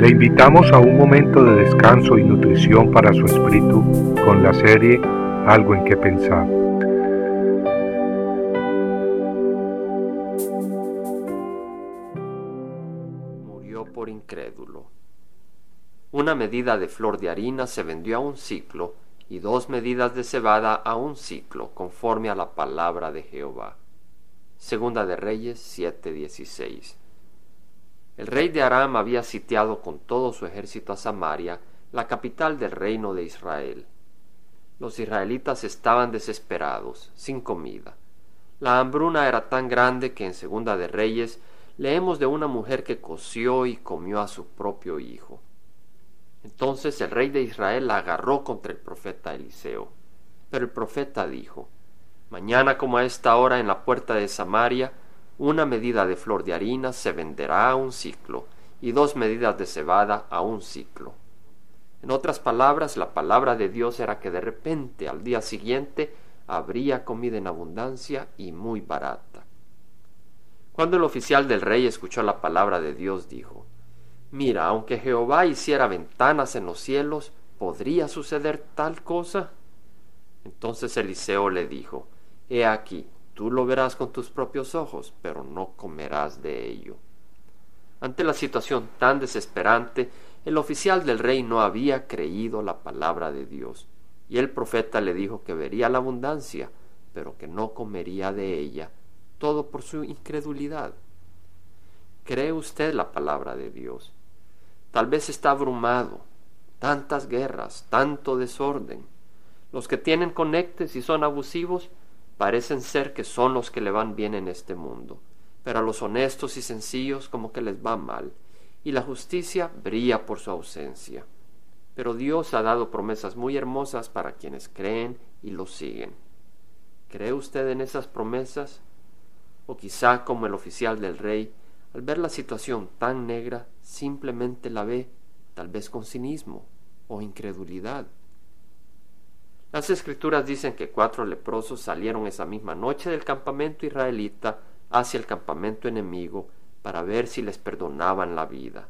Le invitamos a un momento de descanso y nutrición para su espíritu con la serie Algo en que pensar. Murió por incrédulo. Una medida de flor de harina se vendió a un ciclo y dos medidas de cebada a un ciclo, conforme a la palabra de Jehová. Segunda de Reyes 7:16. El rey de Aram había sitiado con todo su ejército a Samaria, la capital del reino de Israel. Los israelitas estaban desesperados, sin comida. La hambruna era tan grande que en Segunda de Reyes leemos de una mujer que coció y comió a su propio hijo. Entonces el rey de Israel la agarró contra el profeta Eliseo. Pero el profeta dijo, Mañana como a esta hora en la puerta de Samaria, una medida de flor de harina se venderá a un ciclo, y dos medidas de cebada a un ciclo. En otras palabras, la palabra de Dios era que de repente, al día siguiente, habría comida en abundancia y muy barata. Cuando el oficial del rey escuchó la palabra de Dios, dijo, Mira, aunque Jehová hiciera ventanas en los cielos, ¿podría suceder tal cosa? Entonces Eliseo le dijo, He aquí, tú lo verás con tus propios ojos, pero no comerás de ello. Ante la situación tan desesperante, el oficial del rey no había creído la palabra de Dios, y el profeta le dijo que vería la abundancia, pero que no comería de ella, todo por su incredulidad. ¿Cree usted la palabra de Dios? Tal vez está abrumado, tantas guerras, tanto desorden. Los que tienen conectes y son abusivos parecen ser que son los que le van bien en este mundo, pero a los honestos y sencillos como que les va mal, y la justicia brilla por su ausencia. Pero Dios ha dado promesas muy hermosas para quienes creen y lo siguen. ¿Cree usted en esas promesas? O quizá como el oficial del rey, al ver la situación tan negra, simplemente la ve, tal vez con cinismo o incredulidad. Las escrituras dicen que cuatro leprosos salieron esa misma noche del campamento israelita hacia el campamento enemigo para ver si les perdonaban la vida.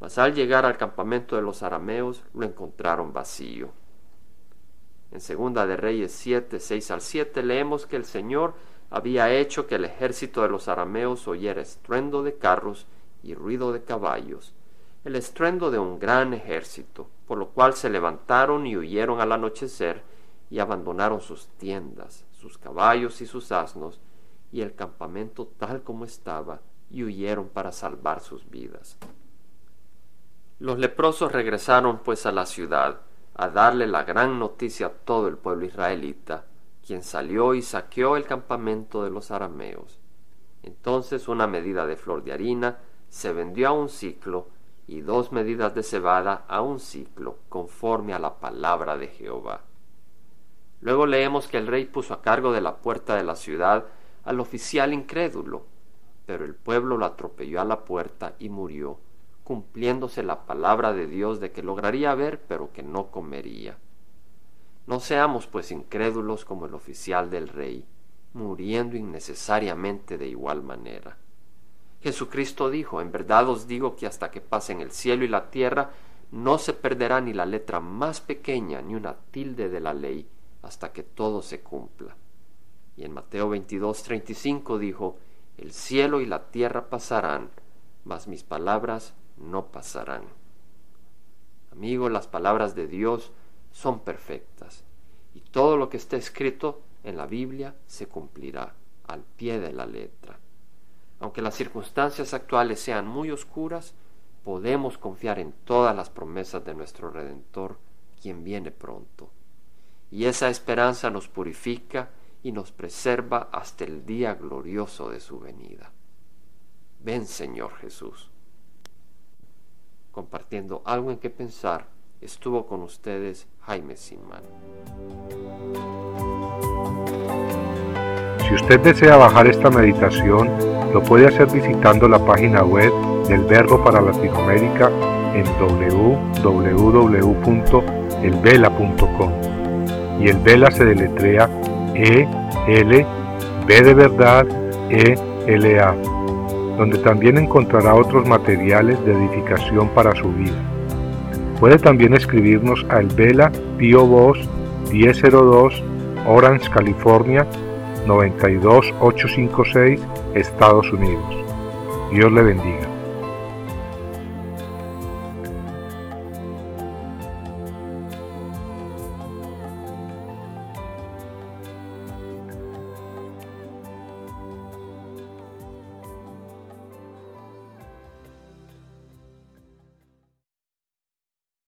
Mas al llegar al campamento de los arameos lo encontraron vacío. En segunda de Reyes 7, 6 al 7 leemos que el Señor había hecho que el ejército de los arameos oyera estruendo de carros y ruido de caballos, el estruendo de un gran ejército, por lo cual se levantaron y huyeron al anochecer y abandonaron sus tiendas, sus caballos y sus asnos, y el campamento tal como estaba, y huyeron para salvar sus vidas. Los leprosos regresaron pues a la ciudad, a darle la gran noticia a todo el pueblo israelita, quien salió y saqueó el campamento de los arameos. Entonces una medida de flor de harina se vendió a un ciclo, y dos medidas de cebada a un ciclo, conforme a la palabra de Jehová. Luego leemos que el rey puso a cargo de la puerta de la ciudad al oficial incrédulo, pero el pueblo lo atropelló a la puerta y murió, cumpliéndose la palabra de Dios de que lograría ver, pero que no comería. No seamos pues incrédulos como el oficial del rey, muriendo innecesariamente de igual manera. Jesucristo dijo, en verdad os digo que hasta que pasen el cielo y la tierra, no se perderá ni la letra más pequeña ni una tilde de la ley, hasta que todo se cumpla. Y en Mateo 22, 35 dijo, el cielo y la tierra pasarán, mas mis palabras no pasarán. Amigo, las palabras de Dios son perfectas, y todo lo que está escrito en la Biblia se cumplirá al pie de la letra. Aunque las circunstancias actuales sean muy oscuras, podemos confiar en todas las promesas de nuestro Redentor, quien viene pronto. Y esa esperanza nos purifica y nos preserva hasta el día glorioso de su venida. Ven Señor Jesús. Compartiendo algo en que pensar, estuvo con ustedes Jaime Sinman. Si usted desea bajar esta meditación, lo puede hacer visitando la página web del Verbo para Latinoamérica en www.elvela.com. Y el Vela se deletrea E L B de verdad E L A. donde también encontrará otros materiales de edificación para su vida. Puede también escribirnos al Vela Pio Box 1002 Orange, California 92856, Estados Unidos. Dios le bendiga.